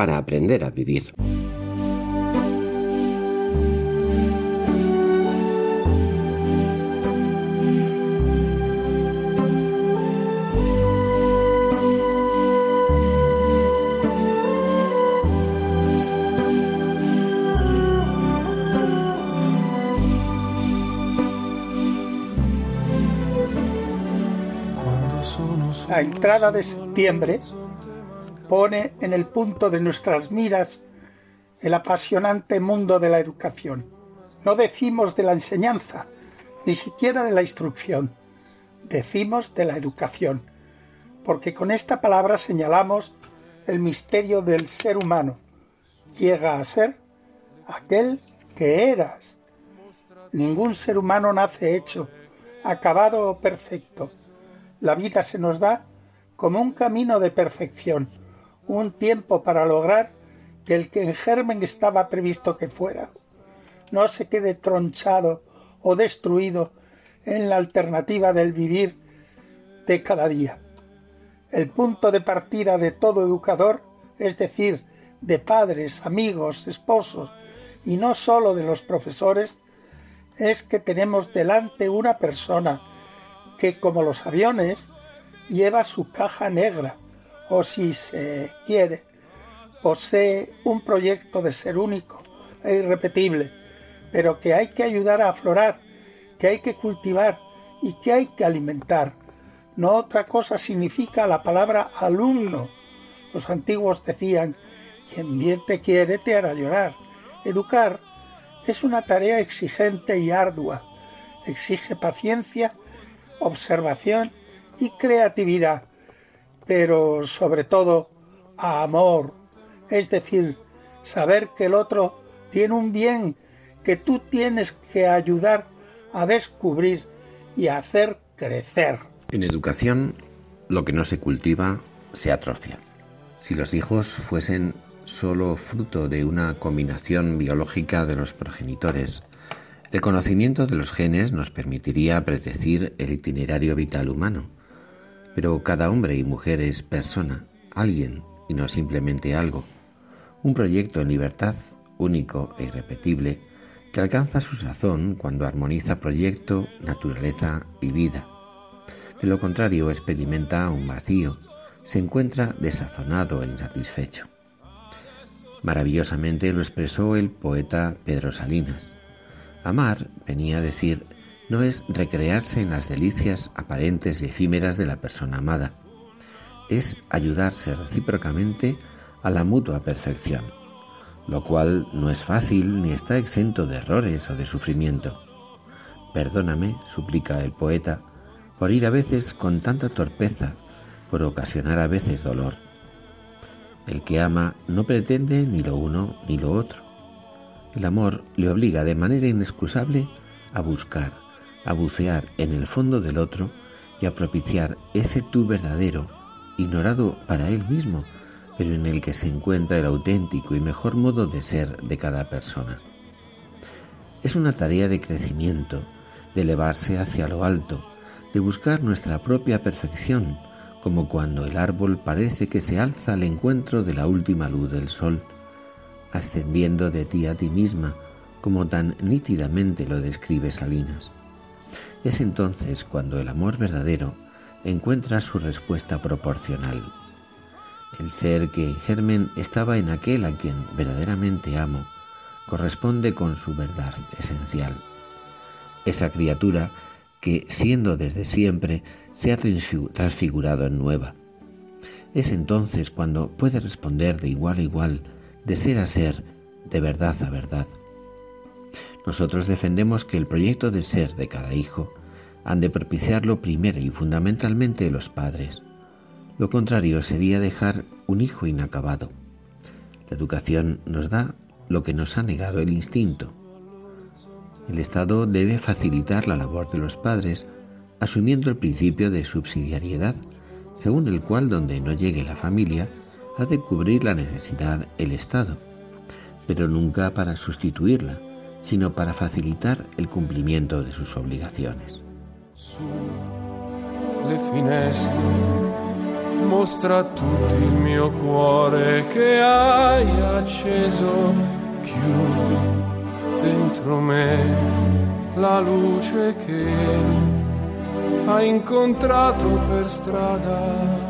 para aprender a vivir. La entrada de septiembre pone en el punto de nuestras miras el apasionante mundo de la educación. No decimos de la enseñanza, ni siquiera de la instrucción, decimos de la educación, porque con esta palabra señalamos el misterio del ser humano. Llega a ser aquel que eras. Ningún ser humano nace hecho, acabado o perfecto. La vida se nos da como un camino de perfección un tiempo para lograr que el que en germen estaba previsto que fuera no se quede tronchado o destruido en la alternativa del vivir de cada día. El punto de partida de todo educador, es decir, de padres, amigos, esposos y no sólo de los profesores, es que tenemos delante una persona que, como los aviones, lleva su caja negra o si se quiere, posee un proyecto de ser único e irrepetible, pero que hay que ayudar a aflorar, que hay que cultivar y que hay que alimentar. No otra cosa significa la palabra alumno. Los antiguos decían, quien bien te quiere te hará llorar. Educar es una tarea exigente y ardua. Exige paciencia, observación y creatividad pero sobre todo a amor, es decir, saber que el otro tiene un bien que tú tienes que ayudar a descubrir y a hacer crecer. En educación, lo que no se cultiva se atrofia. Si los hijos fuesen solo fruto de una combinación biológica de los progenitores, el conocimiento de los genes nos permitiría predecir el itinerario vital humano pero cada hombre y mujer es persona, alguien y no simplemente algo. Un proyecto en libertad, único e irrepetible, que alcanza su sazón cuando armoniza proyecto, naturaleza y vida. De lo contrario, experimenta un vacío, se encuentra desazonado e insatisfecho. Maravillosamente lo expresó el poeta Pedro Salinas. Amar venía a decir no es recrearse en las delicias aparentes y efímeras de la persona amada, es ayudarse recíprocamente a la mutua perfección, lo cual no es fácil ni está exento de errores o de sufrimiento. Perdóname, suplica el poeta, por ir a veces con tanta torpeza, por ocasionar a veces dolor. El que ama no pretende ni lo uno ni lo otro. El amor le obliga de manera inexcusable a buscar, a bucear en el fondo del otro y a propiciar ese tú verdadero, ignorado para él mismo, pero en el que se encuentra el auténtico y mejor modo de ser de cada persona. Es una tarea de crecimiento, de elevarse hacia lo alto, de buscar nuestra propia perfección, como cuando el árbol parece que se alza al encuentro de la última luz del sol, ascendiendo de ti a ti misma, como tan nítidamente lo describe Salinas. Es entonces cuando el amor verdadero encuentra su respuesta proporcional. El ser que en germen estaba en aquel a quien verdaderamente amo, corresponde con su verdad esencial. Esa criatura que, siendo desde siempre, se ha transfigurado en nueva. Es entonces cuando puede responder de igual a igual, de ser a ser, de verdad a verdad. Nosotros defendemos que el proyecto de ser de cada hijo han de propiciarlo primero y fundamentalmente los padres. Lo contrario sería dejar un hijo inacabado. La educación nos da lo que nos ha negado el instinto. El Estado debe facilitar la labor de los padres asumiendo el principio de subsidiariedad, según el cual donde no llegue la familia ha de cubrir la necesidad el Estado, pero nunca para sustituirla, sino para facilitar el cumplimiento de sus obligaciones. mostra a tutti il mio cuore che hai acceso, chiudi dentro me la luce che hai incontrato per strada.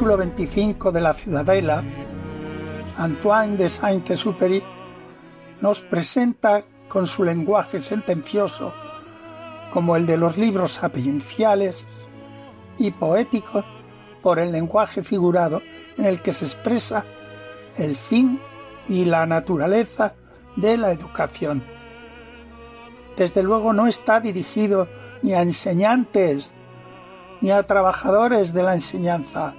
Capítulo 25 de la Ciudadela, Antoine de Saint-Exupéry nos presenta con su lenguaje sentencioso, como el de los libros sapienciales, y poético por el lenguaje figurado en el que se expresa el fin y la naturaleza de la educación. Desde luego no está dirigido ni a enseñantes ni a trabajadores de la enseñanza.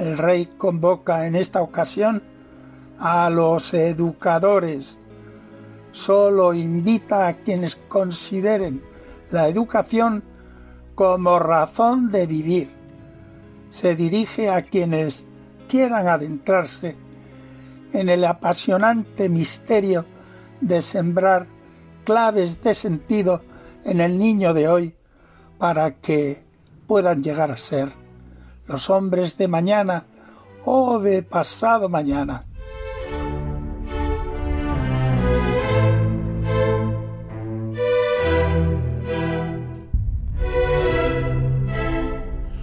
El rey convoca en esta ocasión a los educadores. Solo invita a quienes consideren la educación como razón de vivir. Se dirige a quienes quieran adentrarse en el apasionante misterio de sembrar claves de sentido en el niño de hoy para que puedan llegar a ser los hombres de mañana o de pasado mañana.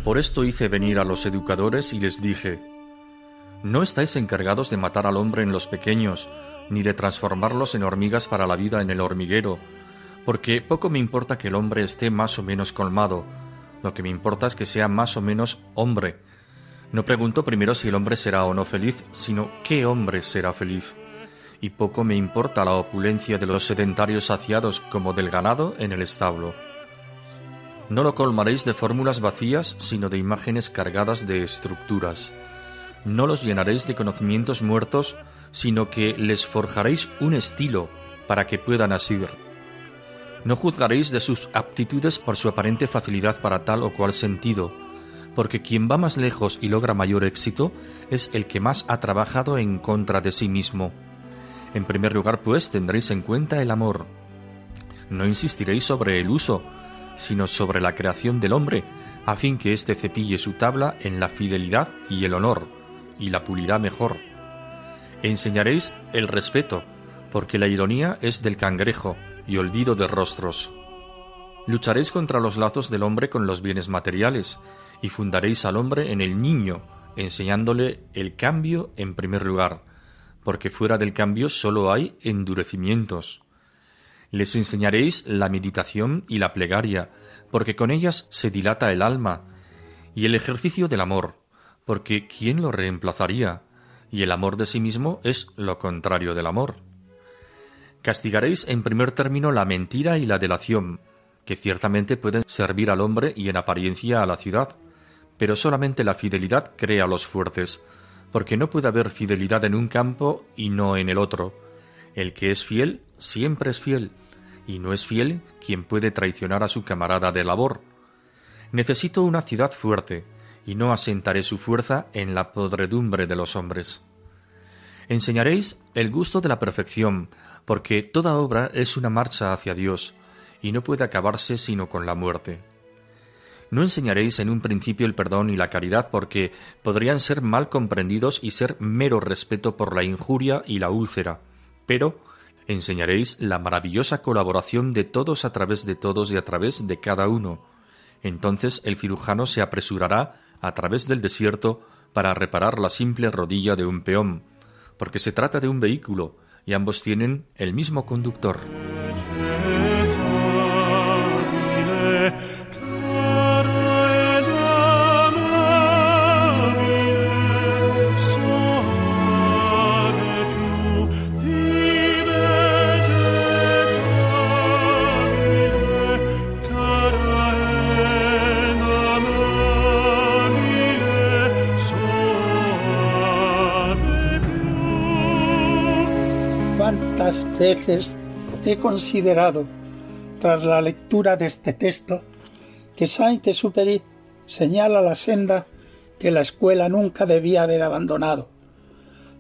Por esto hice venir a los educadores y les dije, No estáis encargados de matar al hombre en los pequeños, ni de transformarlos en hormigas para la vida en el hormiguero, porque poco me importa que el hombre esté más o menos colmado, lo que me importa es que sea más o menos hombre. No pregunto primero si el hombre será o no feliz, sino qué hombre será feliz. Y poco me importa la opulencia de los sedentarios saciados como del ganado en el establo. No lo colmaréis de fórmulas vacías, sino de imágenes cargadas de estructuras. No los llenaréis de conocimientos muertos, sino que les forjaréis un estilo para que puedan asir no juzgaréis de sus aptitudes por su aparente facilidad para tal o cual sentido, porque quien va más lejos y logra mayor éxito es el que más ha trabajado en contra de sí mismo. En primer lugar, pues, tendréis en cuenta el amor. No insistiréis sobre el uso, sino sobre la creación del hombre, a fin que éste cepille su tabla en la fidelidad y el honor, y la pulirá mejor. Enseñaréis el respeto, porque la ironía es del cangrejo, y olvido de rostros. Lucharéis contra los lazos del hombre con los bienes materiales, y fundaréis al hombre en el niño, enseñándole el cambio en primer lugar, porque fuera del cambio sólo hay endurecimientos. Les enseñaréis la meditación y la plegaria, porque con ellas se dilata el alma, y el ejercicio del amor, porque ¿quién lo reemplazaría? Y el amor de sí mismo es lo contrario del amor. Castigaréis en primer término la mentira y la delación, que ciertamente pueden servir al hombre y en apariencia a la ciudad, pero solamente la fidelidad crea a los fuertes, porque no puede haber fidelidad en un campo y no en el otro. El que es fiel siempre es fiel, y no es fiel quien puede traicionar a su camarada de labor. Necesito una ciudad fuerte, y no asentaré su fuerza en la podredumbre de los hombres. Enseñaréis el gusto de la perfección, porque toda obra es una marcha hacia Dios, y no puede acabarse sino con la muerte. No enseñaréis en un principio el perdón y la caridad porque podrían ser mal comprendidos y ser mero respeto por la injuria y la úlcera, pero enseñaréis la maravillosa colaboración de todos a través de todos y a través de cada uno. Entonces el cirujano se apresurará a través del desierto para reparar la simple rodilla de un peón, porque se trata de un vehículo y ambos tienen el mismo conductor. Veces he considerado, tras la lectura de este texto, que Saint-Exupéry señala la senda que la escuela nunca debía haber abandonado.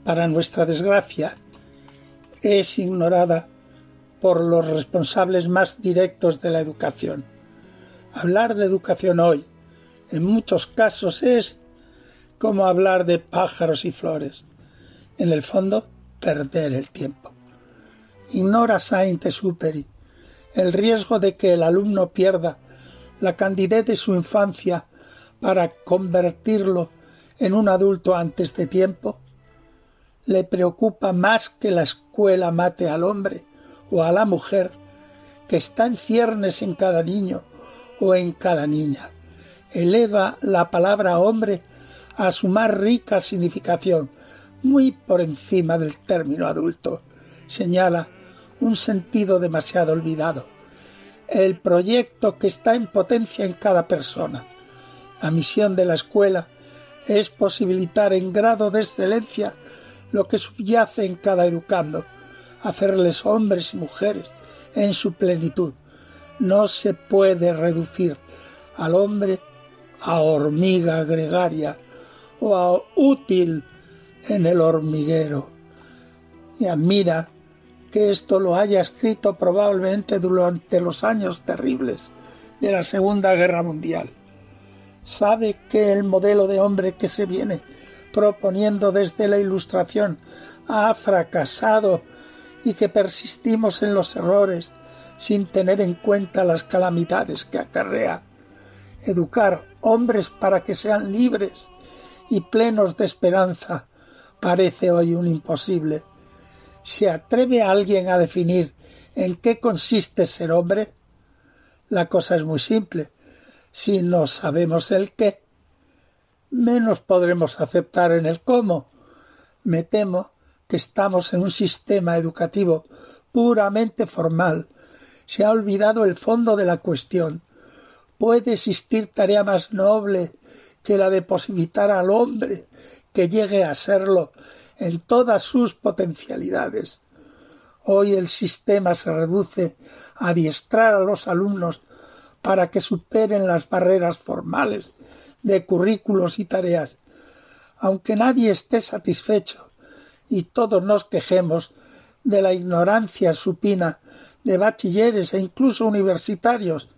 Para nuestra desgracia, es ignorada por los responsables más directos de la educación. Hablar de educación hoy, en muchos casos, es como hablar de pájaros y flores. En el fondo, perder el tiempo ignora Saint-Exupéry el riesgo de que el alumno pierda la candidez de su infancia para convertirlo en un adulto antes de tiempo? ¿Le preocupa más que la escuela mate al hombre o a la mujer que está en ciernes en cada niño o en cada niña? Eleva la palabra hombre a su más rica significación, muy por encima del término adulto. Señala un sentido demasiado olvidado, el proyecto que está en potencia en cada persona. La misión de la escuela es posibilitar en grado de excelencia lo que subyace en cada educando, hacerles hombres y mujeres en su plenitud. No se puede reducir al hombre a hormiga gregaria o a útil en el hormiguero. Y admira que esto lo haya escrito probablemente durante los años terribles de la Segunda Guerra Mundial. Sabe que el modelo de hombre que se viene proponiendo desde la Ilustración ha fracasado y que persistimos en los errores sin tener en cuenta las calamidades que acarrea. Educar hombres para que sean libres y plenos de esperanza parece hoy un imposible ¿Se atreve alguien a definir en qué consiste ser hombre? La cosa es muy simple. Si no sabemos el qué, menos podremos aceptar en el cómo. Me temo que estamos en un sistema educativo puramente formal. Se ha olvidado el fondo de la cuestión. ¿Puede existir tarea más noble que la de posibilitar al hombre que llegue a serlo en todas sus potencialidades. Hoy el sistema se reduce a adiestrar a los alumnos para que superen las barreras formales de currículos y tareas. Aunque nadie esté satisfecho y todos nos quejemos de la ignorancia supina de bachilleres e incluso universitarios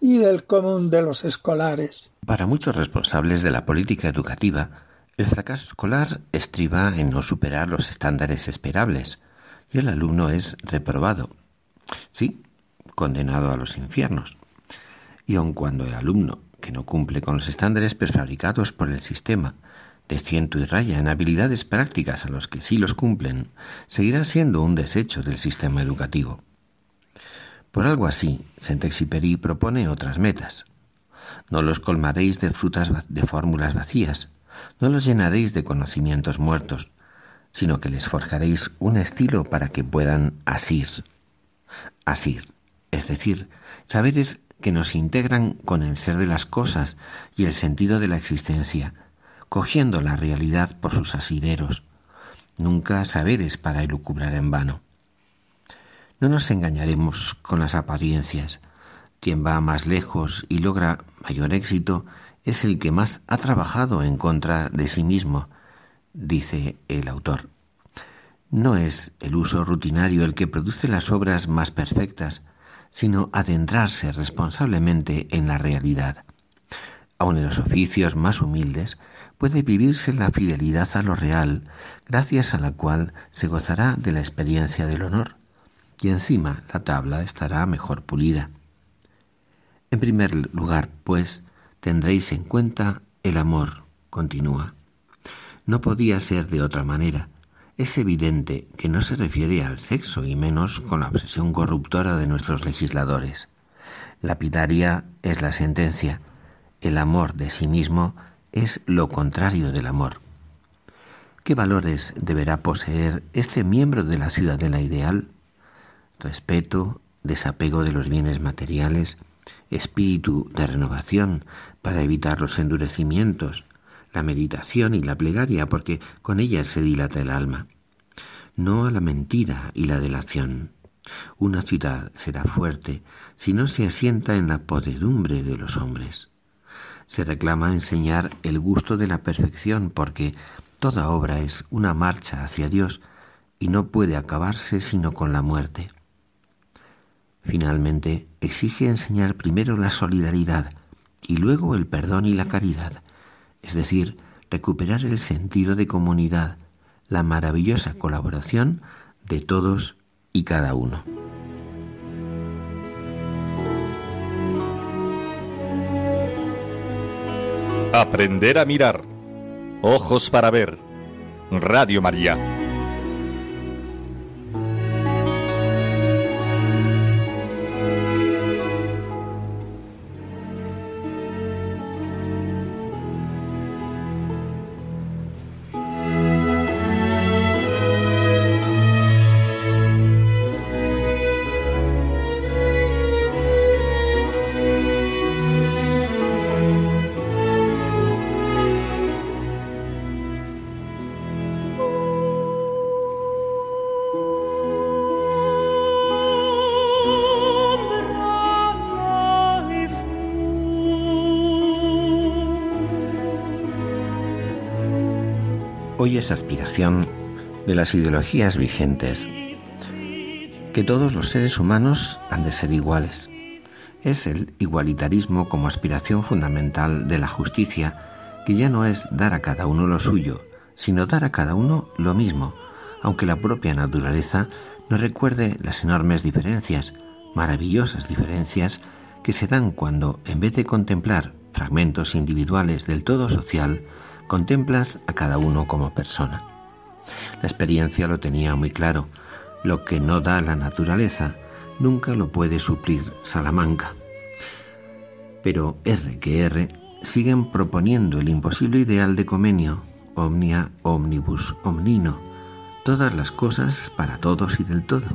y del común de los escolares. Para muchos responsables de la política educativa, el fracaso escolar estriba en no superar los estándares esperables y el alumno es reprobado. Sí, condenado a los infiernos. Y aun cuando el alumno, que no cumple con los estándares prefabricados por el sistema, de ciento y raya en habilidades prácticas a los que sí los cumplen, seguirá siendo un desecho del sistema educativo. Por algo así, Saint-Exupéry propone otras metas. No los colmaréis de frutas de fórmulas vacías, no los llenaréis de conocimientos muertos, sino que les forjaréis un estilo para que puedan asir. Asir, es decir, saberes que nos integran con el ser de las cosas y el sentido de la existencia, cogiendo la realidad por sus asideros, nunca saberes para elucubrar en vano. No nos engañaremos con las apariencias. Quien va más lejos y logra mayor éxito es el que más ha trabajado en contra de sí mismo, dice el autor. No es el uso rutinario el que produce las obras más perfectas, sino adentrarse responsablemente en la realidad. Aun en los oficios más humildes, puede vivirse la fidelidad a lo real, gracias a la cual se gozará de la experiencia del honor, y encima la tabla estará mejor pulida. En primer lugar, pues, tendréis en cuenta el amor, continúa. No podía ser de otra manera. Es evidente que no se refiere al sexo y menos con la obsesión corruptora de nuestros legisladores. Lapidaria es la sentencia. El amor de sí mismo es lo contrario del amor. ¿Qué valores deberá poseer este miembro de la ciudadela ideal? Respeto, desapego de los bienes materiales, espíritu de renovación para evitar los endurecimientos, la meditación y la plegaria, porque con ellas se dilata el alma. No a la mentira y la delación. Una ciudad será fuerte si no se asienta en la podredumbre de los hombres se reclama enseñar el gusto de la perfección porque toda obra es una marcha hacia Dios y no puede acabarse sino con la muerte. Finalmente, exige enseñar primero la solidaridad y luego el perdón y la caridad, es decir, recuperar el sentido de comunidad, la maravillosa colaboración de todos y cada uno. Aprender a mirar. Ojos para ver. Radio María. Hoy es aspiración de las ideologías vigentes que todos los seres humanos han de ser iguales. Es el igualitarismo como aspiración fundamental de la justicia, que ya no es dar a cada uno lo suyo, sino dar a cada uno lo mismo, aunque la propia naturaleza no recuerde las enormes diferencias, maravillosas diferencias, que se dan cuando, en vez de contemplar fragmentos individuales del todo social, contemplas a cada uno como persona. La experiencia lo tenía muy claro. Lo que no da la naturaleza nunca lo puede suplir Salamanca. Pero R que R siguen proponiendo el imposible ideal de Comenio, omnia omnibus omnino, todas las cosas para todos y del todo.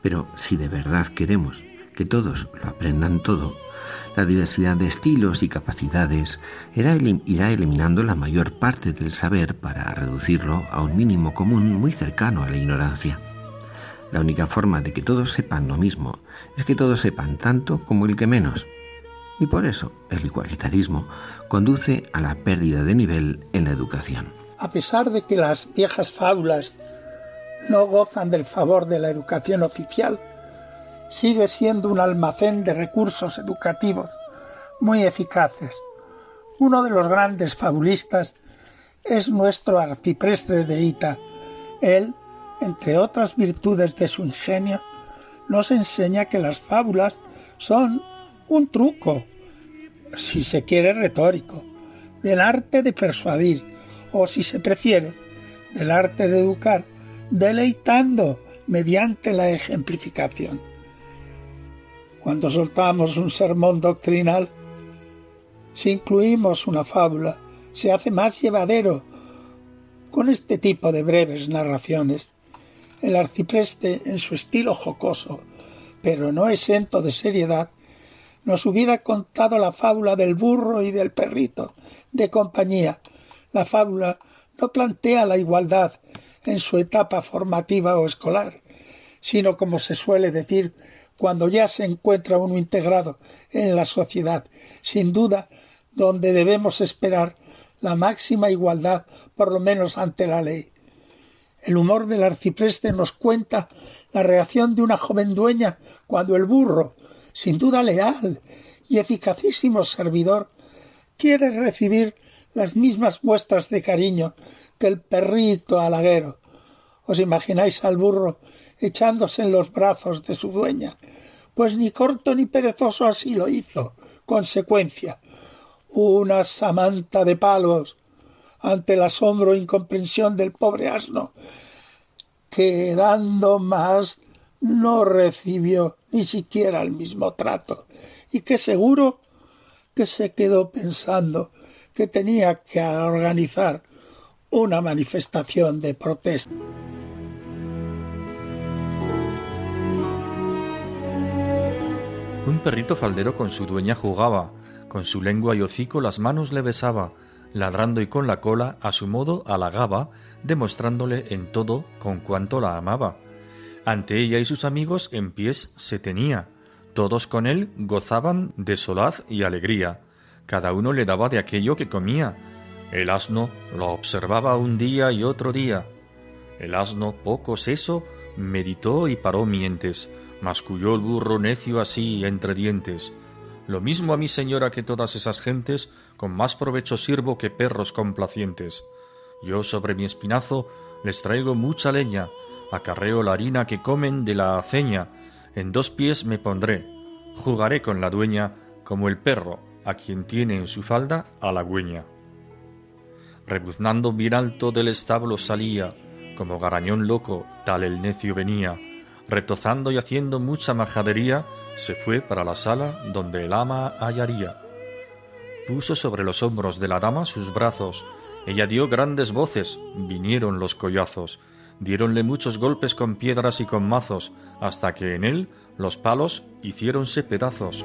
Pero si de verdad queremos que todos lo aprendan todo, la diversidad de estilos y capacidades irá, eliminando la mayor parte del saber para reducirlo a un mínimo común muy cercano a la ignorancia. La única forma de que todos sepan lo mismo es que todos sepan tanto como el que menos. Y por eso el igualitarismo conduce a la pérdida de nivel en la educación. A pesar de que las viejas fábulas no gozan del favor de la educación oficial, sigue siendo un almacén de recursos educativos muy eficaces. Uno de los grandes fabulistas es nuestro arciprestre de Ita. Él, entre otras virtudes de su ingenio, nos enseña que las fábulas son un truco, si se quiere retórico, del arte de persuadir, o si se prefiere, del arte de educar, deleitando mediante la ejemplificación. Cuando soltamos un sermón doctrinal, si incluimos una fábula, se hace más llevadero con este tipo de breves narraciones. El arcipreste, en su estilo jocoso, pero no exento de seriedad, nos hubiera contado la fábula del burro y del perrito de compañía. La fábula no plantea la igualdad en su etapa formativa o escolar, sino como se suele decir cuando ya se encuentra uno integrado en la sociedad, sin duda donde debemos esperar la máxima igualdad, por lo menos ante la ley. El humor del arcipreste nos cuenta la reacción de una joven dueña cuando el burro, sin duda leal y eficacísimo servidor, quiere recibir las mismas muestras de cariño que el perrito halaguero. ¿Os imagináis al burro echándose en los brazos de su dueña? Pues ni corto ni perezoso así lo hizo. Consecuencia, una samanta de palos ante el asombro e incomprensión del pobre asno, que dando más no recibió ni siquiera el mismo trato, y que seguro que se quedó pensando que tenía que organizar una manifestación de protesta. Un perrito faldero con su dueña jugaba, con su lengua y hocico las manos le besaba, ladrando y con la cola a su modo halagaba, demostrándole en todo con cuanto la amaba. Ante ella y sus amigos en pies se tenía, todos con él gozaban de solaz y alegría, cada uno le daba de aquello que comía. El asno lo observaba un día y otro día. El asno, poco seso, meditó y paró mientes, masculló el burro necio así entre dientes. Lo mismo a mi señora que todas esas gentes, con más provecho sirvo que perros complacientes. Yo sobre mi espinazo les traigo mucha leña, acarreo la harina que comen de la aceña, en dos pies me pondré, jugaré con la dueña como el perro a quien tiene en su falda halagüeña. Rebuznando bien alto del establo salía, como garañón loco, tal el necio venía, retozando y haciendo mucha majadería, se fue para la sala donde el ama hallaría. Puso sobre los hombros de la dama sus brazos, ella dio grandes voces, vinieron los collazos, diéronle muchos golpes con piedras y con mazos, hasta que en él los palos hiciéronse pedazos.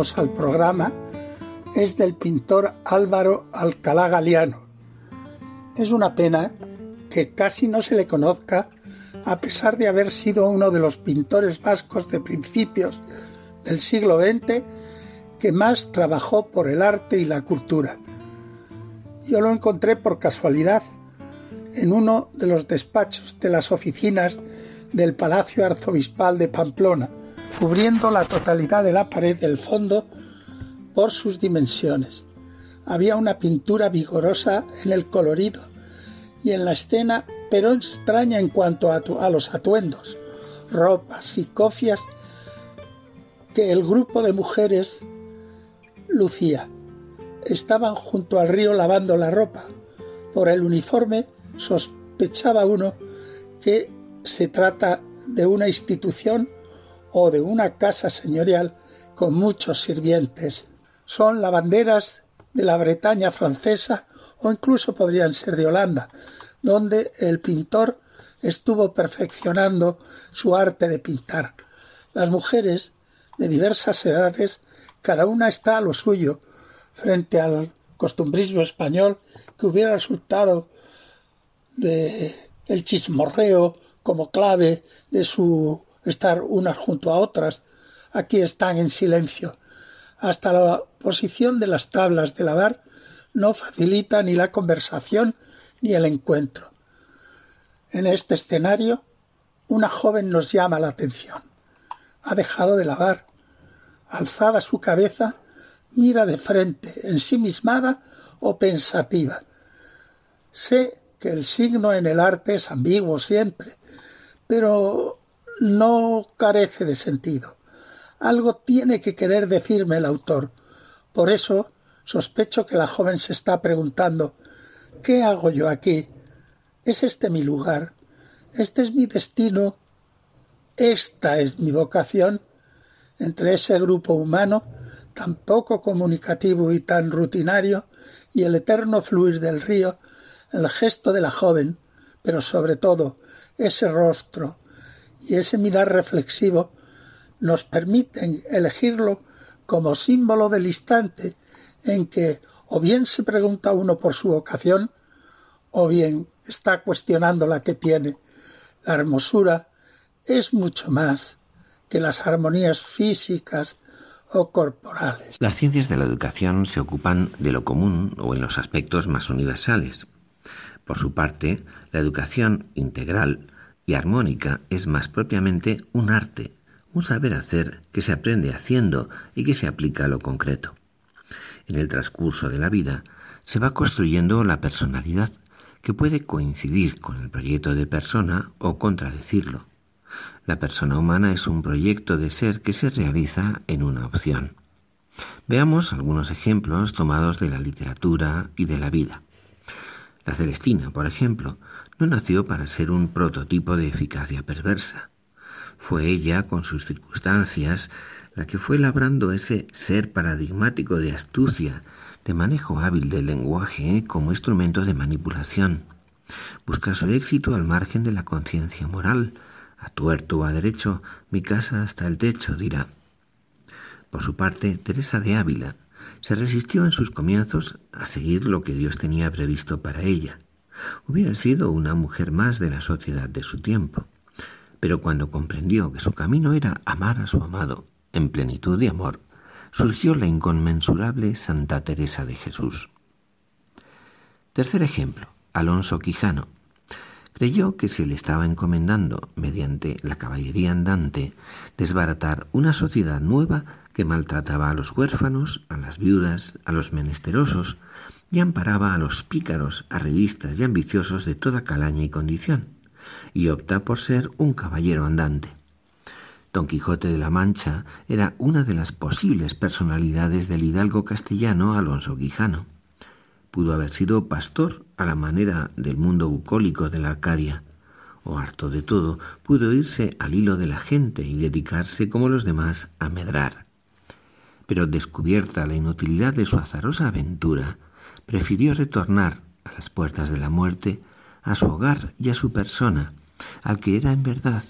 Al programa es del pintor Álvaro Alcalá Galiano. Es una pena que casi no se le conozca a pesar de haber sido uno de los pintores vascos de principios del siglo XX que más trabajó por el arte y la cultura. Yo lo encontré por casualidad en uno de los despachos de las oficinas del Palacio Arzobispal de Pamplona, cubriendo la totalidad de la pared del fondo por sus dimensiones. Había una pintura vigorosa en el colorido y en la escena, pero extraña en cuanto a, los atuendos, ropas y cofias que el grupo de mujeres lucía. Estaban junto al río lavando la ropa. Por el uniforme sospechaba uno que se trata de una institución o de una casa señorial con muchos sirvientes. Son lavanderas de la Bretaña francesa o incluso podrían ser de Holanda, donde el pintor estuvo perfeccionando su arte de pintar. Las mujeres de diversas edades, cada una está a lo suyo, frente al costumbrismo español que hubiera resultado de el chismorreo como clave de su estar unas junto a otras. Aquí están en silencio. Hasta la posición de las tablas de lavar no facilita ni la conversación ni el encuentro. En este escenario, una joven nos llama la atención. Ha dejado de lavar. Alzada su cabeza, mira de frente, ensimismada o pensativa. Sé que el signo en el arte es ambiguo siempre, pero no carece de sentido. Algo tiene que querer decirme el autor. Por eso sospecho que la joven se está preguntando ¿Qué hago yo aquí? ¿Es este mi lugar? ¿Este es mi destino? ¿Esta es mi vocación? Entre ese grupo humano tan poco comunicativo y tan rutinario y el eterno fluir del río, el gesto de la joven, pero sobre todo ese rostro y ese mirar reflexivo nos permiten elegirlo como símbolo del instante en que o bien se pregunta uno por su vocación o bien está cuestionando la que tiene. La hermosura es mucho más que las armonías físicas o corporales. Las ciencias de la educación se ocupan de lo común o en los aspectos más universales. Por su parte, la educación integral armónica es más propiamente un arte, un saber hacer que se aprende haciendo y que se aplica a lo concreto. En el transcurso de la vida se va construyendo la personalidad, que puede coincidir con el proyecto de persona o contradecirlo. La persona humana es un proyecto de ser que se realiza en una opción. Veamos algunos ejemplos tomados de la literatura y de la vida. La Celestina, por ejemplo, no nació para ser un prototipo de eficacia perversa. Fue ella, con sus circunstancias, la que fue labrando ese ser paradigmático de astucia, de manejo hábil del lenguaje como instrumento de manipulación. Busca su éxito al margen de la conciencia moral. A tuerto o a derecho, mi casa hasta el techo, dirá. Por su parte, Teresa de Ávila se resistió en sus comienzos a seguir lo que Dios tenía previsto para ella hubiera sido una mujer más de la sociedad de su tiempo. Pero cuando comprendió que su camino era amar a su amado en plenitud de amor, surgió la inconmensurable Santa Teresa de Jesús. Tercer ejemplo, Alonso Quijano. Creyó que se le estaba encomendando, mediante la caballería andante, desbaratar una sociedad nueva que maltrataba a los huérfanos, a las viudas, a los menesterosos, y amparaba a los pícaros, arribistas y ambiciosos de toda calaña y condición, y opta por ser un caballero andante. Don Quijote de la Mancha era una de las posibles personalidades del hidalgo castellano Alonso Quijano. Pudo haber sido pastor a la manera del mundo bucólico de la Arcadia, o harto de todo, pudo irse al hilo de la gente y dedicarse como los demás a medrar. Pero descubierta la inutilidad de su azarosa aventura, prefirió retornar a las puertas de la muerte a su hogar y a su persona, al que era en verdad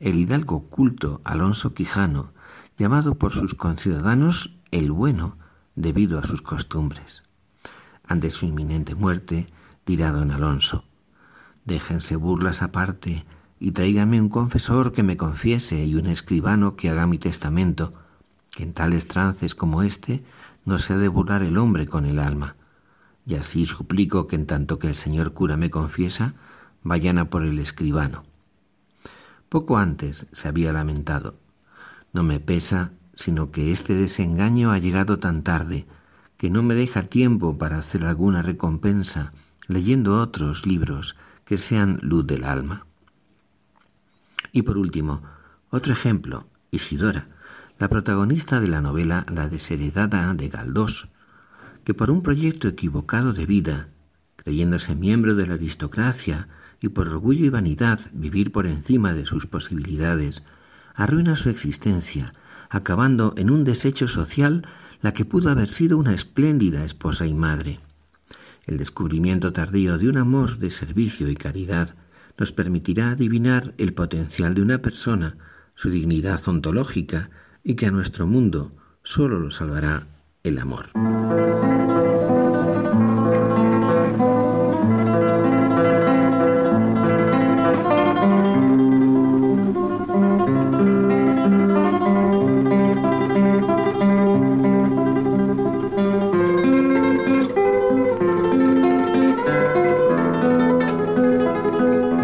el hidalgo culto Alonso Quijano, llamado por sus conciudadanos el bueno debido a sus costumbres. Ante su inminente muerte, dirá don Alonso, déjense burlas aparte y tráigame un confesor que me confiese y un escribano que haga mi testamento, que en tales trances como éste no se ha de burlar el hombre con el alma, y así suplico que en tanto que el señor cura me confiesa, vayan a por el escribano. Poco antes se había lamentado. No me pesa, sino que este desengaño ha llegado tan tarde, que no me deja tiempo para hacer alguna recompensa leyendo otros libros que sean luz del alma. Y por último, otro ejemplo, Isidora, la protagonista de la novela La desheredada de Galdós, que por un proyecto equivocado de vida, creyéndose miembro de la aristocracia y por orgullo y vanidad vivir por encima de sus posibilidades, arruina su existencia, acabando en un desecho social la que pudo haber sido una espléndida esposa y madre. El descubrimiento tardío de un amor de servicio y caridad nos permitirá adivinar el potencial de una persona, su dignidad ontológica, y que a nuestro mundo solo lo salvará el amor.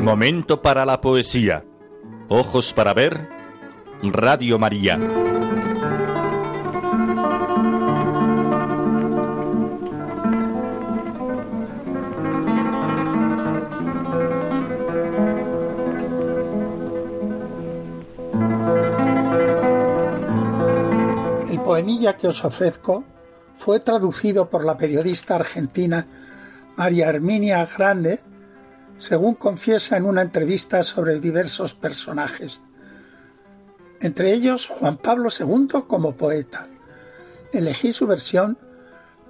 Momento para la poesía. Ojos para ver. Radio María. Poemilla que os ofrezco fue traducido por la periodista argentina María Herminia Grande según confiesa en una entrevista sobre diversos personajes, entre ellos Juan Pablo II como poeta. Elegí su versión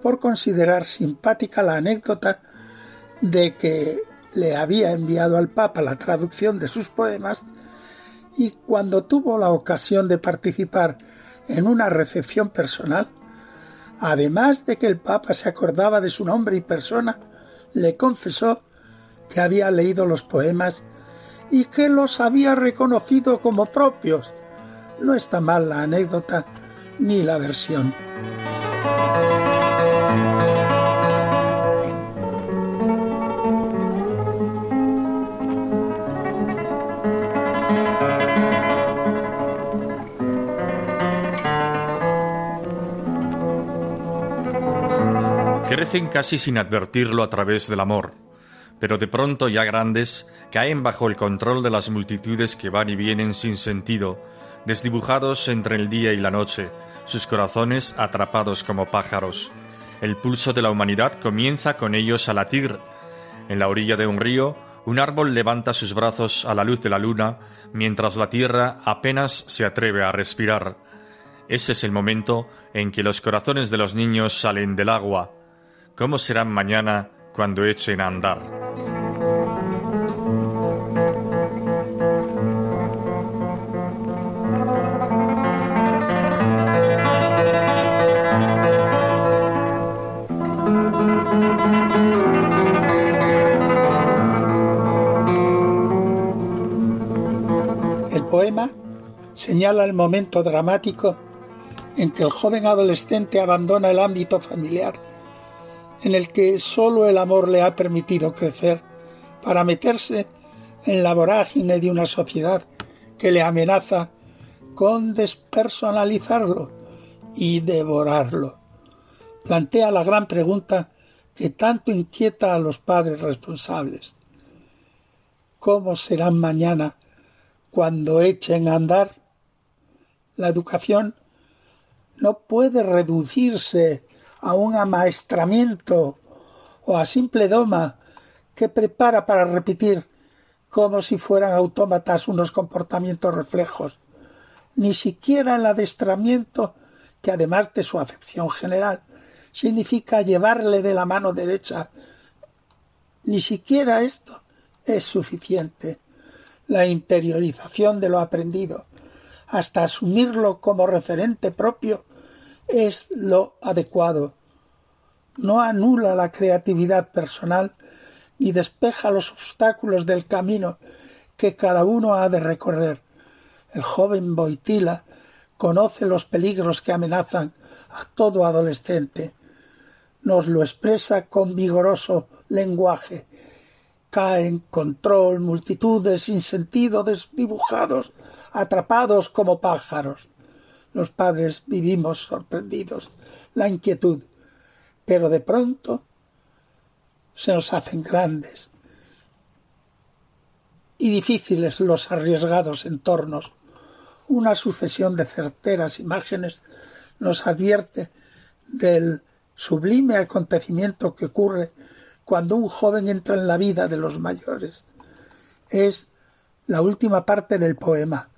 por considerar simpática la anécdota de que le había enviado al Papa la traducción de sus poemas y cuando tuvo la ocasión de participar en una recepción personal, además de que el Papa se acordaba de su nombre y persona, le confesó que había leído los poemas y que los había reconocido como propios. No está mal la anécdota ni la versión. Crecen casi sin advertirlo a través del amor pero de pronto ya grandes caen bajo el control de las multitudes que van y vienen sin sentido, desdibujados entre el día y la noche, sus corazones atrapados como pájaros. El pulso de la humanidad comienza con ellos a latir. En la orilla de un río, un árbol levanta sus brazos a la luz de la luna, mientras la tierra apenas se atreve a respirar. Ese es el momento en que los corazones de los niños salen del agua. ¿Cómo serán mañana cuando echen a andar? poema señala el momento dramático en que el joven adolescente abandona el ámbito familiar, en el que sólo el amor le ha permitido crecer, para meterse en la vorágine de una sociedad que le amenaza con despersonalizarlo y devorarlo. Plantea la gran pregunta que tanto inquieta a los padres responsables. ¿Cómo serán mañana cuando echen a andar. La educación no puede reducirse a un amaestramiento o a simple doma que prepara para repetir como si fueran autómatas unos comportamientos reflejos, ni siquiera el adestramiento que además de su acepción general significa llevarle de la mano derecha, ni siquiera esto es suficiente. La interiorización de lo aprendido, hasta asumirlo como referente propio, es lo adecuado. No anula la creatividad personal ni despeja los obstáculos del camino que cada uno ha de recorrer. El joven Boitila conoce los peligros que amenazan a todo adolescente. Nos lo expresa con vigoroso lenguaje caen control, multitudes sin sentido desdibujados, atrapados como pájaros. Los padres vivimos sorprendidos, la inquietud, pero de pronto se nos hacen grandes y difíciles los arriesgados entornos. Una sucesión de certeras imágenes nos advierte del sublime acontecimiento que ocurre cuando un joven entra en la vida de los mayores. Es la última parte del poema,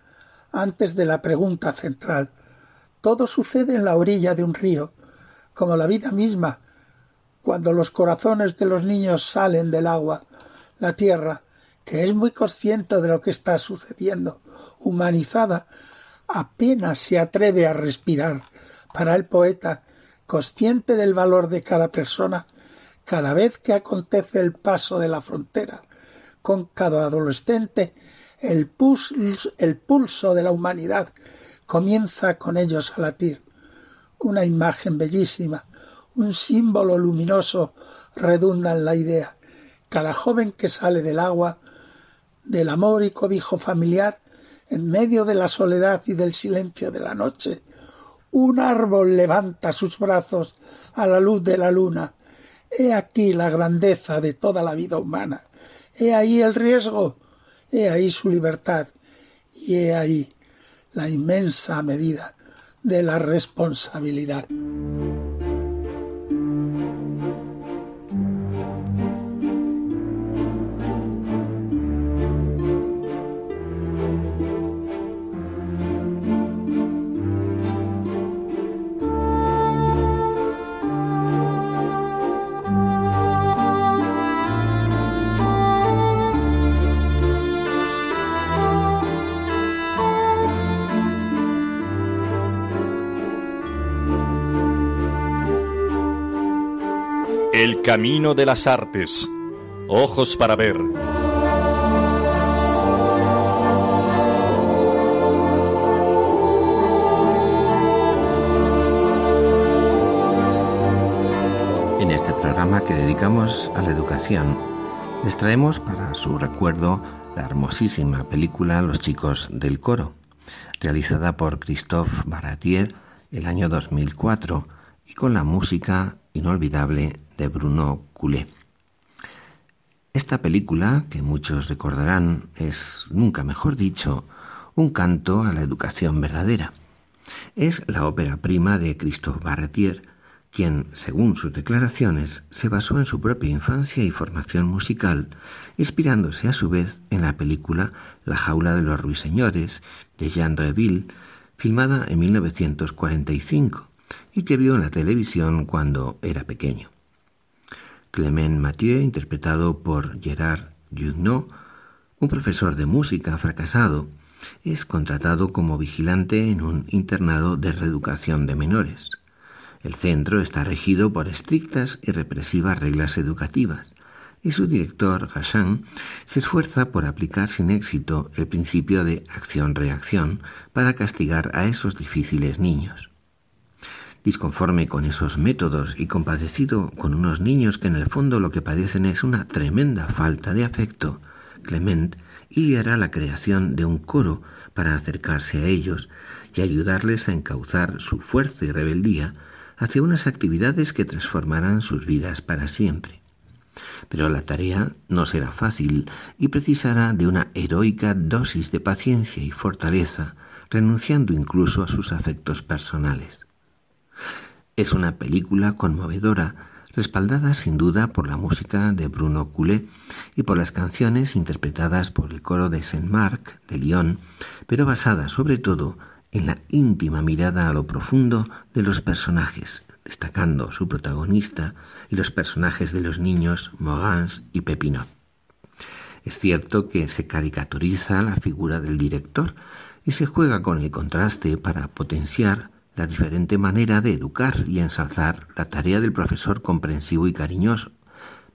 antes de la pregunta central. Todo sucede en la orilla de un río, como la vida misma, cuando los corazones de los niños salen del agua, la tierra, que es muy consciente de lo que está sucediendo, humanizada, apenas se atreve a respirar. Para el poeta, consciente del valor de cada persona, cada vez que acontece el paso de la frontera, con cada adolescente, el pulso, el pulso de la humanidad comienza con ellos a latir. Una imagen bellísima, un símbolo luminoso redunda en la idea. Cada joven que sale del agua, del amor y cobijo familiar, en medio de la soledad y del silencio de la noche, un árbol levanta sus brazos a la luz de la luna. He aquí la grandeza de toda la vida humana. He ahí el riesgo. He ahí su libertad. Y he ahí la inmensa medida de la responsabilidad. Camino de las artes. Ojos para ver. En este programa que dedicamos a la educación, les traemos para su recuerdo la hermosísima película Los chicos del coro, realizada por Christophe Baratier el año 2004 y con la música inolvidable de Bruno Coulet. Esta película, que muchos recordarán, es, nunca mejor dicho, un canto a la educación verdadera. Es la ópera prima de Christophe Barretier, quien, según sus declaraciones, se basó en su propia infancia y formación musical, inspirándose a su vez en la película La jaula de los ruiseñores de Jean Reville, filmada en 1945 y que vio en la televisión cuando era pequeño. Clement Mathieu, interpretado por Gerard Jugnot, un profesor de música fracasado, es contratado como vigilante en un internado de reeducación de menores. El centro está regido por estrictas y represivas reglas educativas, y su director, Hassan, se esfuerza por aplicar sin éxito el principio de acción-reacción para castigar a esos difíciles niños. Disconforme con esos métodos y compadecido con unos niños que en el fondo lo que padecen es una tremenda falta de afecto, Clement ideará la creación de un coro para acercarse a ellos y ayudarles a encauzar su fuerza y rebeldía hacia unas actividades que transformarán sus vidas para siempre. Pero la tarea no será fácil y precisará de una heroica dosis de paciencia y fortaleza, renunciando incluso a sus afectos personales. Es una película conmovedora, respaldada sin duda por la música de Bruno Coulet y por las canciones interpretadas por el coro de Saint-Marc de Lyon, pero basada sobre todo en la íntima mirada a lo profundo de los personajes, destacando su protagonista y los personajes de los niños Morans y Pepinot. Es cierto que se caricaturiza la figura del director y se juega con el contraste para potenciar la diferente manera de educar y ensalzar la tarea del profesor comprensivo y cariñoso,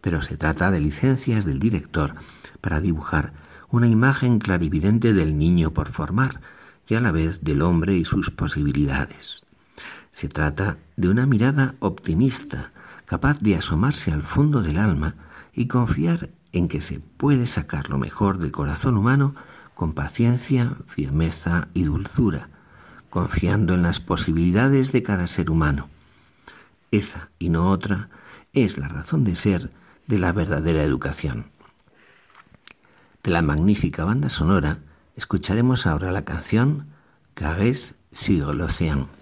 pero se trata de licencias del director para dibujar una imagen clarividente del niño por formar y a la vez del hombre y sus posibilidades. Se trata de una mirada optimista, capaz de asomarse al fondo del alma y confiar en que se puede sacar lo mejor del corazón humano con paciencia, firmeza y dulzura, confiando en las posibilidades de cada ser humano. Esa y no otra es la razón de ser de la verdadera educación. De la magnífica banda sonora escucharemos ahora la canción Caresse sur l'océan.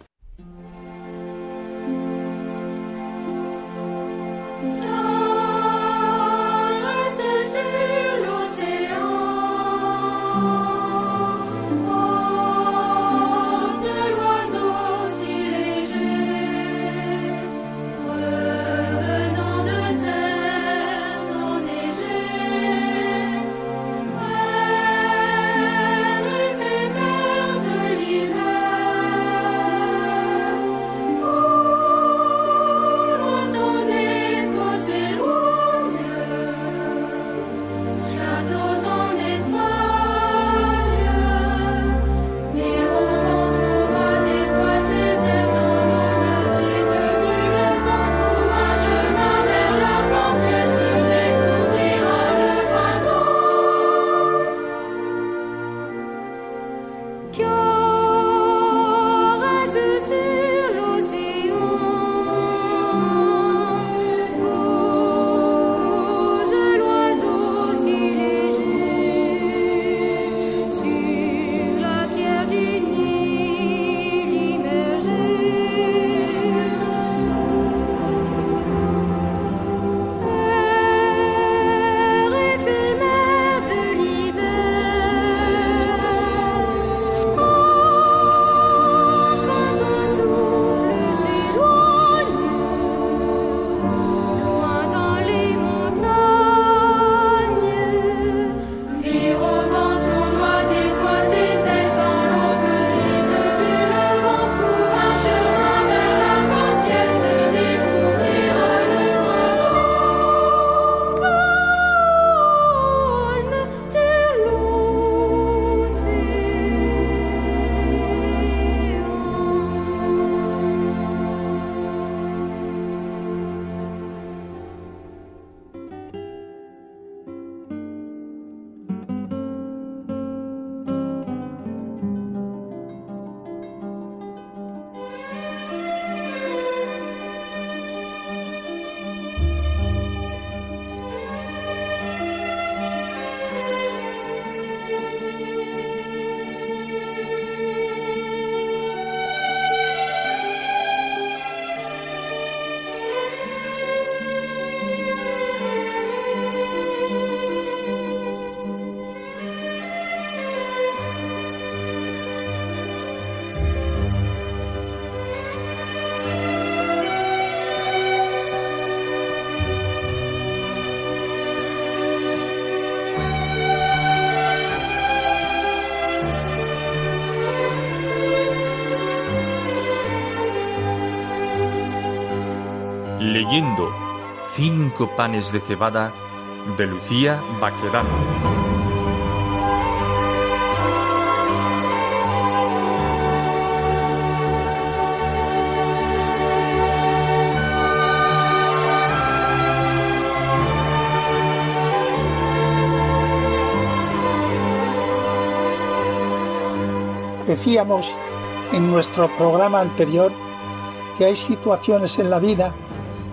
Cinco panes de cebada de Lucía Baquedano. Decíamos en nuestro programa anterior que hay situaciones en la vida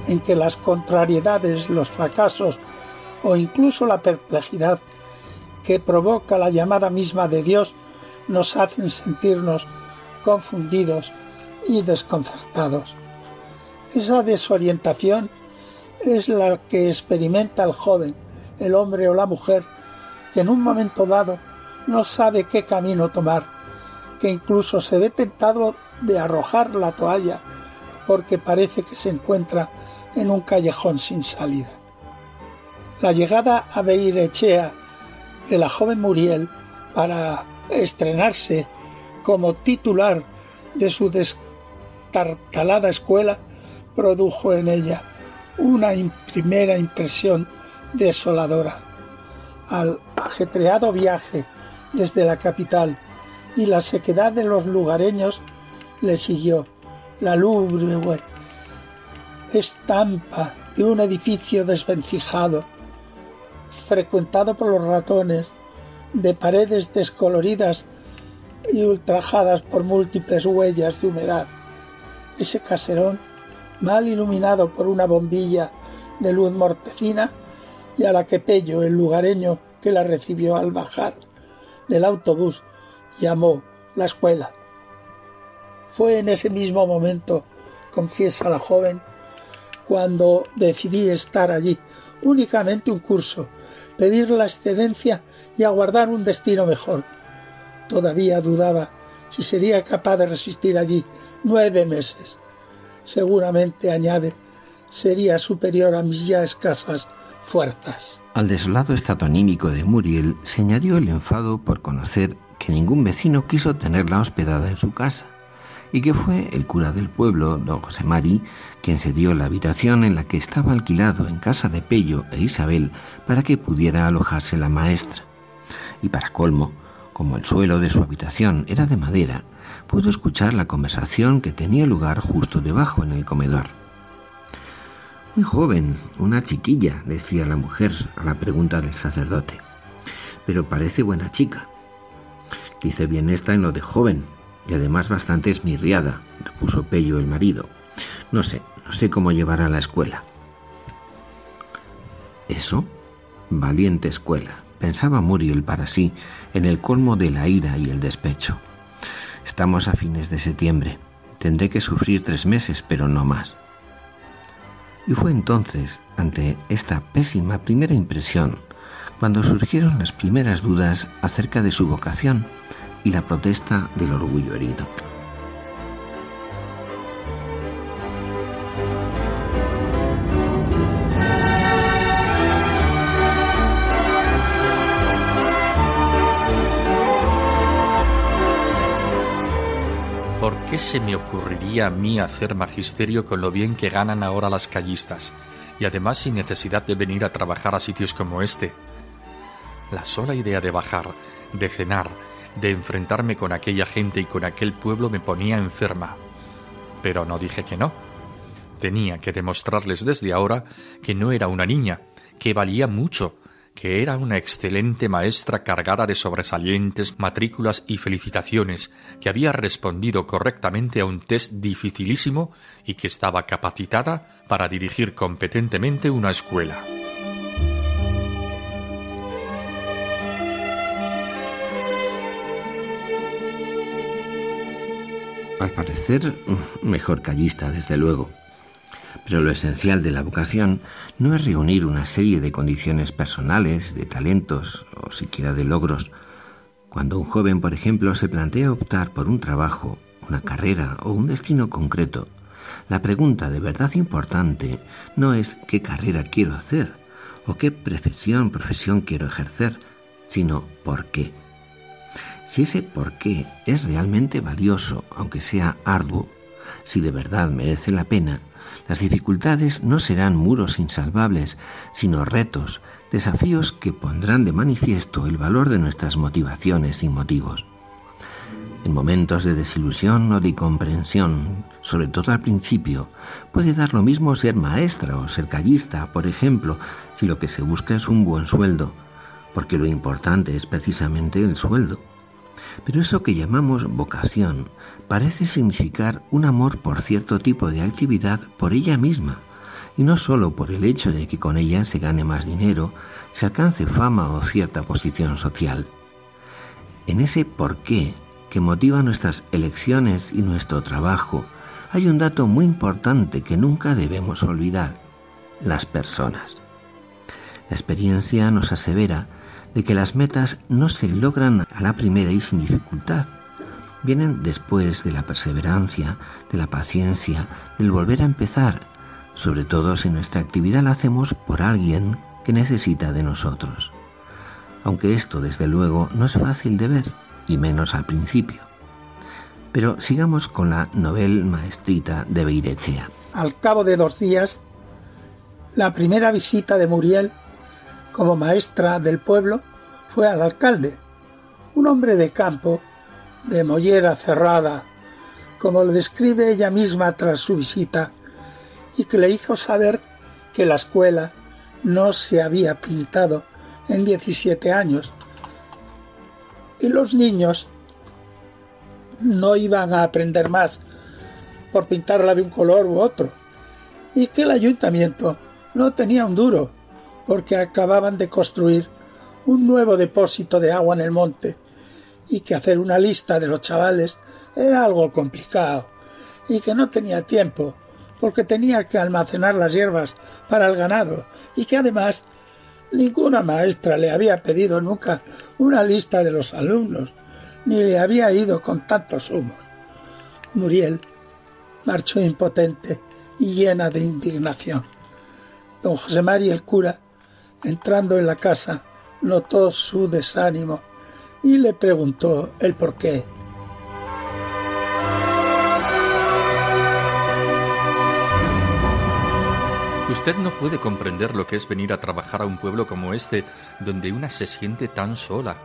en que las contrariedades, los fracasos o incluso la perplejidad que provoca la llamada misma de Dios nos hacen sentirnos confundidos y desconcertados. Esa desorientación es la que experimenta el joven, el hombre o la mujer, que en un momento dado no sabe qué camino tomar, que incluso se ve tentado de arrojar la toalla porque parece que se encuentra en un callejón sin salida. La llegada a Beirechea de la joven Muriel para estrenarse como titular de su destartalada escuela produjo en ella una primera impresión desoladora. Al ajetreado viaje desde la capital y la sequedad de los lugareños le siguió la lúgubre estampa de un edificio desvencijado, frecuentado por los ratones, de paredes descoloridas y ultrajadas por múltiples huellas de humedad. Ese caserón, mal iluminado por una bombilla de luz mortecina, y a la que Pello, el lugareño que la recibió al bajar del autobús, llamó la escuela. Fue en ese mismo momento, confiesa la joven, cuando decidí estar allí, únicamente un curso, pedir la excedencia y aguardar un destino mejor. Todavía dudaba si sería capaz de resistir allí nueve meses. Seguramente, añade, sería superior a mis ya escasas fuerzas. Al desolado estatonímico de Muriel se añadió el enfado por conocer que ningún vecino quiso tenerla hospedada en su casa y que fue el cura del pueblo, don José Mari, quien se dio la habitación en la que estaba alquilado en casa de Pello e Isabel para que pudiera alojarse la maestra. Y para colmo, como el suelo de su habitación era de madera, pudo escuchar la conversación que tenía lugar justo debajo en el comedor. Muy joven, una chiquilla, decía la mujer a la pregunta del sacerdote. Pero parece buena chica. Dice bien esta en lo de joven, y además bastante esmirriada, repuso Pello el marido. No sé, no sé cómo llevar a la escuela. ¿Eso? Valiente escuela, pensaba Muriel para sí, en el colmo de la ira y el despecho. Estamos a fines de septiembre. Tendré que sufrir tres meses, pero no más. Y fue entonces, ante esta pésima primera impresión, cuando surgieron las primeras dudas acerca de su vocación y la protesta del orgullo herido. ¿Por qué se me ocurriría a mí hacer magisterio con lo bien que ganan ahora las callistas? Y además sin necesidad de venir a trabajar a sitios como este. La sola idea de bajar, de cenar, de enfrentarme con aquella gente y con aquel pueblo me ponía enferma. Pero no dije que no. Tenía que demostrarles desde ahora que no era una niña, que valía mucho, que era una excelente maestra cargada de sobresalientes, matrículas y felicitaciones, que había respondido correctamente a un test dificilísimo y que estaba capacitada para dirigir competentemente una escuela. Al parecer, mejor callista, desde luego. Pero lo esencial de la vocación no es reunir una serie de condiciones personales, de talentos o siquiera de logros. Cuando un joven, por ejemplo, se plantea optar por un trabajo, una carrera o un destino concreto, la pregunta de verdad importante no es qué carrera quiero hacer o qué profesión, profesión quiero ejercer, sino por qué. Si ese por qué es realmente valioso, aunque sea arduo, si de verdad merece la pena, las dificultades no serán muros insalvables, sino retos, desafíos que pondrán de manifiesto el valor de nuestras motivaciones y motivos. En momentos de desilusión o de incomprensión, sobre todo al principio, puede dar lo mismo ser maestra o ser callista, por ejemplo, si lo que se busca es un buen sueldo, porque lo importante es precisamente el sueldo. Pero eso que llamamos vocación parece significar un amor por cierto tipo de actividad por ella misma, y no sólo por el hecho de que con ella se gane más dinero, se alcance fama o cierta posición social. En ese por qué que motiva nuestras elecciones y nuestro trabajo, hay un dato muy importante que nunca debemos olvidar, las personas. La experiencia nos asevera de que las metas no se logran a la primera y sin dificultad. Vienen después de la perseverancia, de la paciencia, del volver a empezar, sobre todo si nuestra actividad la hacemos por alguien que necesita de nosotros. Aunque esto, desde luego, no es fácil de ver, y menos al principio. Pero sigamos con la novel maestrita de Beirechea. Al cabo de dos días, la primera visita de Muriel como maestra del pueblo fue al alcalde, un hombre de campo, de mollera cerrada, como lo describe ella misma tras su visita, y que le hizo saber que la escuela no se había pintado en 17 años y los niños no iban a aprender más por pintarla de un color u otro, y que el ayuntamiento no tenía un duro, porque acababan de construir un nuevo depósito de agua en el monte, y que hacer una lista de los chavales era algo complicado, y que no tenía tiempo, porque tenía que almacenar las hierbas para el ganado, y que además ninguna maestra le había pedido nunca una lista de los alumnos, ni le había ido con tantos humos. Muriel marchó impotente y llena de indignación. Don José María el cura, entrando en la casa, notó su desánimo y le preguntó el por qué. Usted no puede comprender lo que es venir a trabajar a un pueblo como este, donde una se siente tan sola.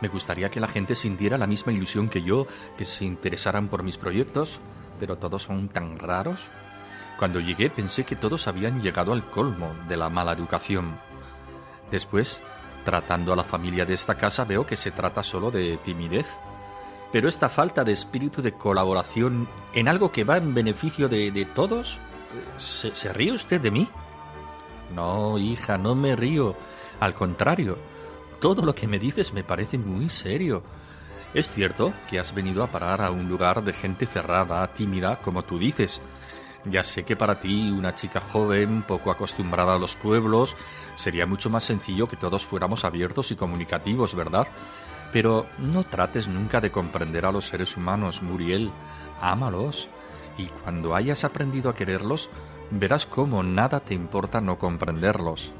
Me gustaría que la gente sintiera la misma ilusión que yo, que se interesaran por mis proyectos, pero todos son tan raros. Cuando llegué pensé que todos habían llegado al colmo de la mala educación. Después, tratando a la familia de esta casa, veo que se trata solo de timidez. Pero esta falta de espíritu de colaboración en algo que va en beneficio de, todos, ¿se, ¿se ríe usted de mí? No, hija, no me río. Al contrario, todo lo que me dices me parece muy serio. Es cierto que has venido a parar a un lugar de gente cerrada, tímida, como tú dices. Ya sé que para ti, una chica joven, poco acostumbrada a los pueblos, sería mucho más sencillo que todos fuéramos abiertos y comunicativos, ¿verdad? Pero no trates nunca de comprender a los seres humanos, Muriel. Ámalos. Y cuando hayas aprendido a quererlos, verás cómo nada te importa no comprenderlos.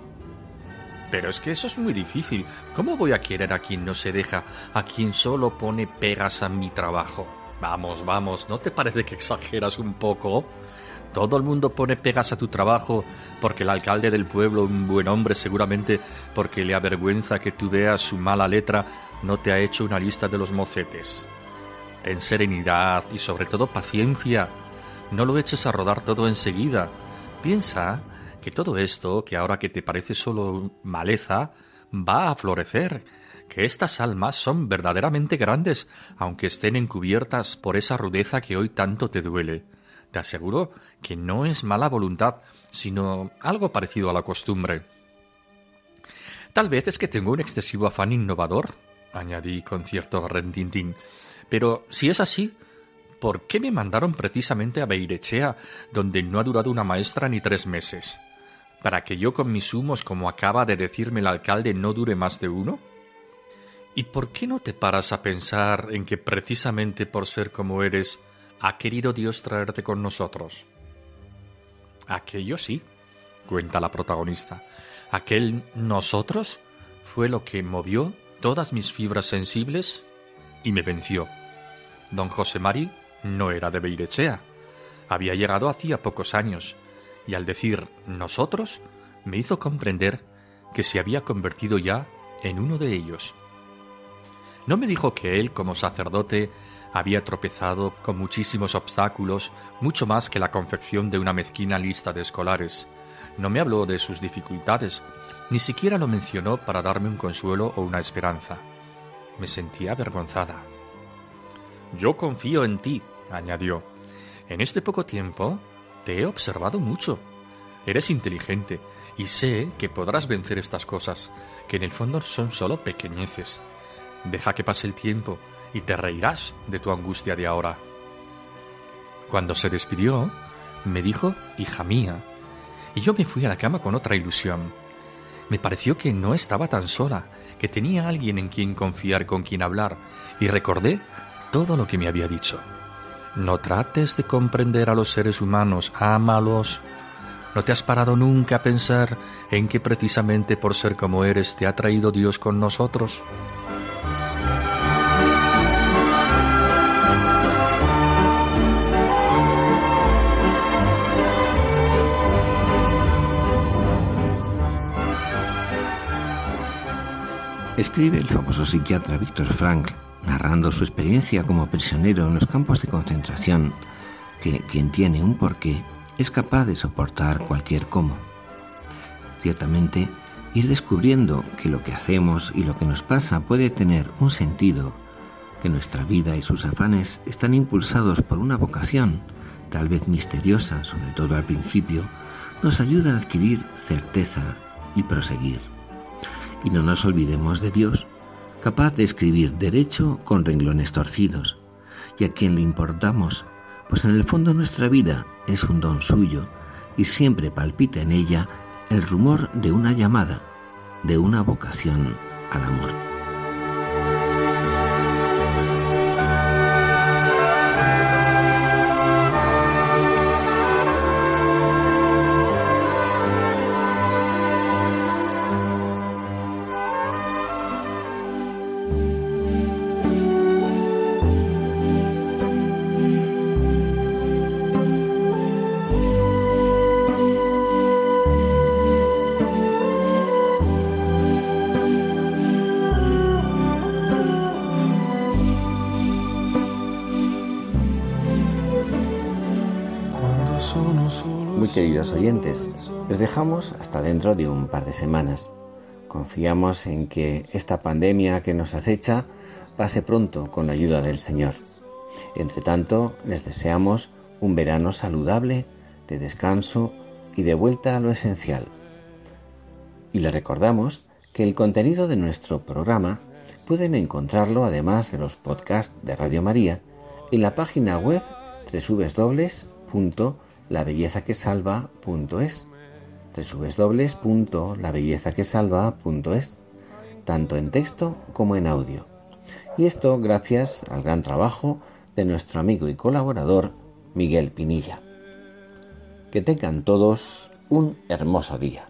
Pero es que eso es muy difícil. ¿Cómo voy a querer a quien no se deja, a quien solo pone pegas a mi trabajo? Vamos, vamos, ¿no te parece que exageras un poco? Todo el mundo pone pegas a tu trabajo porque el alcalde del pueblo, un buen hombre seguramente, porque le avergüenza que tú veas su mala letra, no te ha hecho una lista de los mocetes. Ten serenidad y sobre todo paciencia. No lo eches a rodar todo enseguida. Piensa que todo esto, que ahora que te parece solo maleza, va a florecer, que estas almas son verdaderamente grandes, aunque estén encubiertas por esa rudeza que hoy tanto te duele. Te aseguro que no es mala voluntad, sino algo parecido a la costumbre. Tal vez es que tengo un excesivo afán innovador, añadí con cierto rentintín. Pero si es así, ¿por qué me mandaron precisamente a Beirechea, donde no ha durado una maestra ni tres meses? para que yo con mis humos, como acaba de decirme el alcalde, no dure más de uno? ¿Y por qué no te paras a pensar en que precisamente por ser como eres, ha querido Dios traerte con nosotros? Aquello sí, cuenta la protagonista. Aquel nosotros fue lo que movió todas mis fibras sensibles y me venció. Don José Mari no era de Beirechea. Había llegado hacía pocos años y al decir nosotros me hizo comprender que se había convertido ya en uno de ellos. No me dijo que él, como sacerdote, había tropezado con muchísimos obstáculos, mucho más que la confección de una mezquina lista de escolares. No me habló de sus dificultades, ni siquiera lo mencionó para darme un consuelo o una esperanza. Me sentía avergonzada. Yo confío en ti, añadió. En este poco tiempo te he observado mucho. Eres inteligente y sé que podrás vencer estas cosas, que en el fondo son solo pequeñeces. Deja que pase el tiempo y te reirás de tu angustia de ahora. Cuando se despidió, me dijo, hija mía, y yo me fui a la cama con otra ilusión. Me pareció que no estaba tan sola, que tenía alguien en quien confiar, con quien hablar, y recordé todo lo que me había dicho. No trates de comprender a los seres humanos, ámalos. ¿No te has parado nunca a pensar en que precisamente por ser como eres te ha traído Dios con nosotros? Escribe el famoso psiquiatra Víctor Frankl narrando su experiencia como prisionero en los campos de concentración, que quien tiene un porqué es capaz de soportar cualquier cómo. Ciertamente, ir descubriendo que lo que hacemos y lo que nos pasa puede tener un sentido que nuestra vida y sus afanes están impulsados por una vocación, tal vez misteriosa, sobre todo al principio, nos ayuda a adquirir certeza y proseguir. Y no nos olvidemos de Dios, capaz de escribir derecho con renglones torcidos, y a quien le importamos, pues en el fondo nuestra vida es un don suyo y siempre palpita en ella el rumor de una llamada, de una vocación al amor. Dejamos hasta dentro de un par de semanas. Confiamos en que esta pandemia que nos acecha pase pronto con la ayuda del Señor. Entre tanto, les deseamos un verano saludable, de descanso y de vuelta a lo esencial. Y les recordamos que el contenido de nuestro programa pueden encontrarlo además de los podcasts de Radio María en la página web www labellezaquesalva.es www.labellezaquesalva.es tanto en texto como en audio. Y esto gracias al gran trabajo de nuestro amigo y colaborador Miguel Pinilla. Que tengan todos un hermoso día.